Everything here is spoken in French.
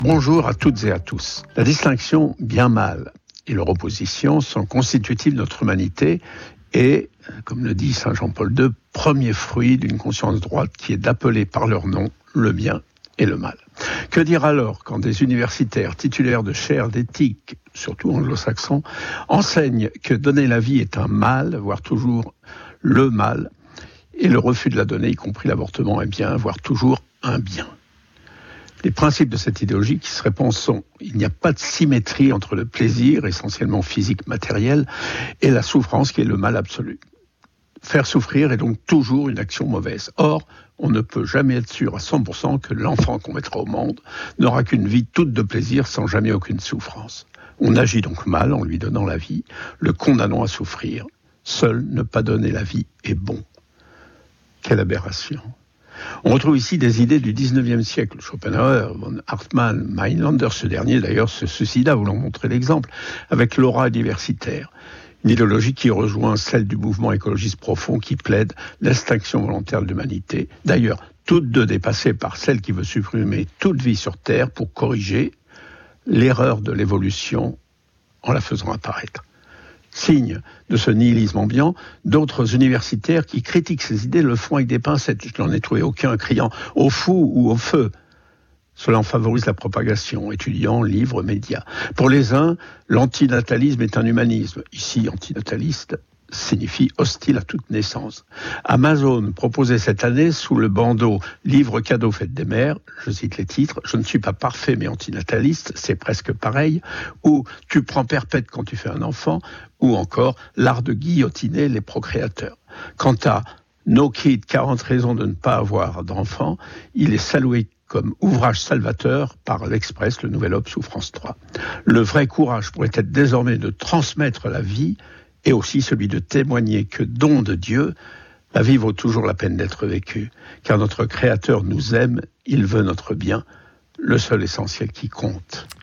Bonjour à toutes et à tous. La distinction bien-mal et leur opposition sont constitutives de notre humanité et, comme le dit Saint Jean-Paul II, premier fruit d'une conscience droite qui est d'appeler par leur nom le bien et le mal. Que dire alors quand des universitaires titulaires de chaires d'éthique, surtout anglo-saxons, enseignent que donner la vie est un mal, voire toujours le mal, et le refus de la donner, y compris l'avortement, est bien, voire toujours un bien? Les principes de cette idéologie qui se répondent sont il n'y a pas de symétrie entre le plaisir, essentiellement physique, matériel, et la souffrance qui est le mal absolu. Faire souffrir est donc toujours une action mauvaise. Or, on ne peut jamais être sûr à 100% que l'enfant qu'on mettra au monde n'aura qu'une vie toute de plaisir sans jamais aucune souffrance. On agit donc mal en lui donnant la vie, le condamnant à souffrir. Seul ne pas donner la vie est bon. Quelle aberration. On retrouve ici des idées du 19e siècle. Schopenhauer, von Hartmann, Meinlander, ce dernier d'ailleurs se suicida, voulant montrer l'exemple, avec l'aura diversitaire. Une idéologie qui rejoint celle du mouvement écologiste profond qui plaide l'extinction volontaire de l'humanité. D'ailleurs, toutes deux dépassées par celle qui veut supprimer toute vie sur Terre pour corriger l'erreur de l'évolution en la faisant apparaître signe de ce nihilisme ambiant, d'autres universitaires qui critiquent ces idées le font avec des pincettes. Je n'en ai trouvé aucun criant au fou ou au feu. Cela en favorise la propagation, étudiants, livres, médias. Pour les uns, l'antinatalisme est un humanisme. Ici, antinataliste, signifie hostile à toute naissance. Amazon proposait cette année sous le bandeau Livre cadeau fête des mères, je cite les titres, Je ne suis pas parfait mais antinataliste, c'est presque pareil, ou Tu prends perpète quand tu fais un enfant, ou encore L'art de guillotiner les procréateurs. Quant à No Kid, 40 raisons de ne pas avoir d'enfants, il est salué comme ouvrage salvateur par l'Express, le Nouvel Obs sous France 3. Le vrai courage pourrait être désormais de transmettre la vie et aussi celui de témoigner que don de Dieu, la vie vaut toujours la peine d'être vécue, car notre Créateur nous aime, il veut notre bien, le seul essentiel qui compte.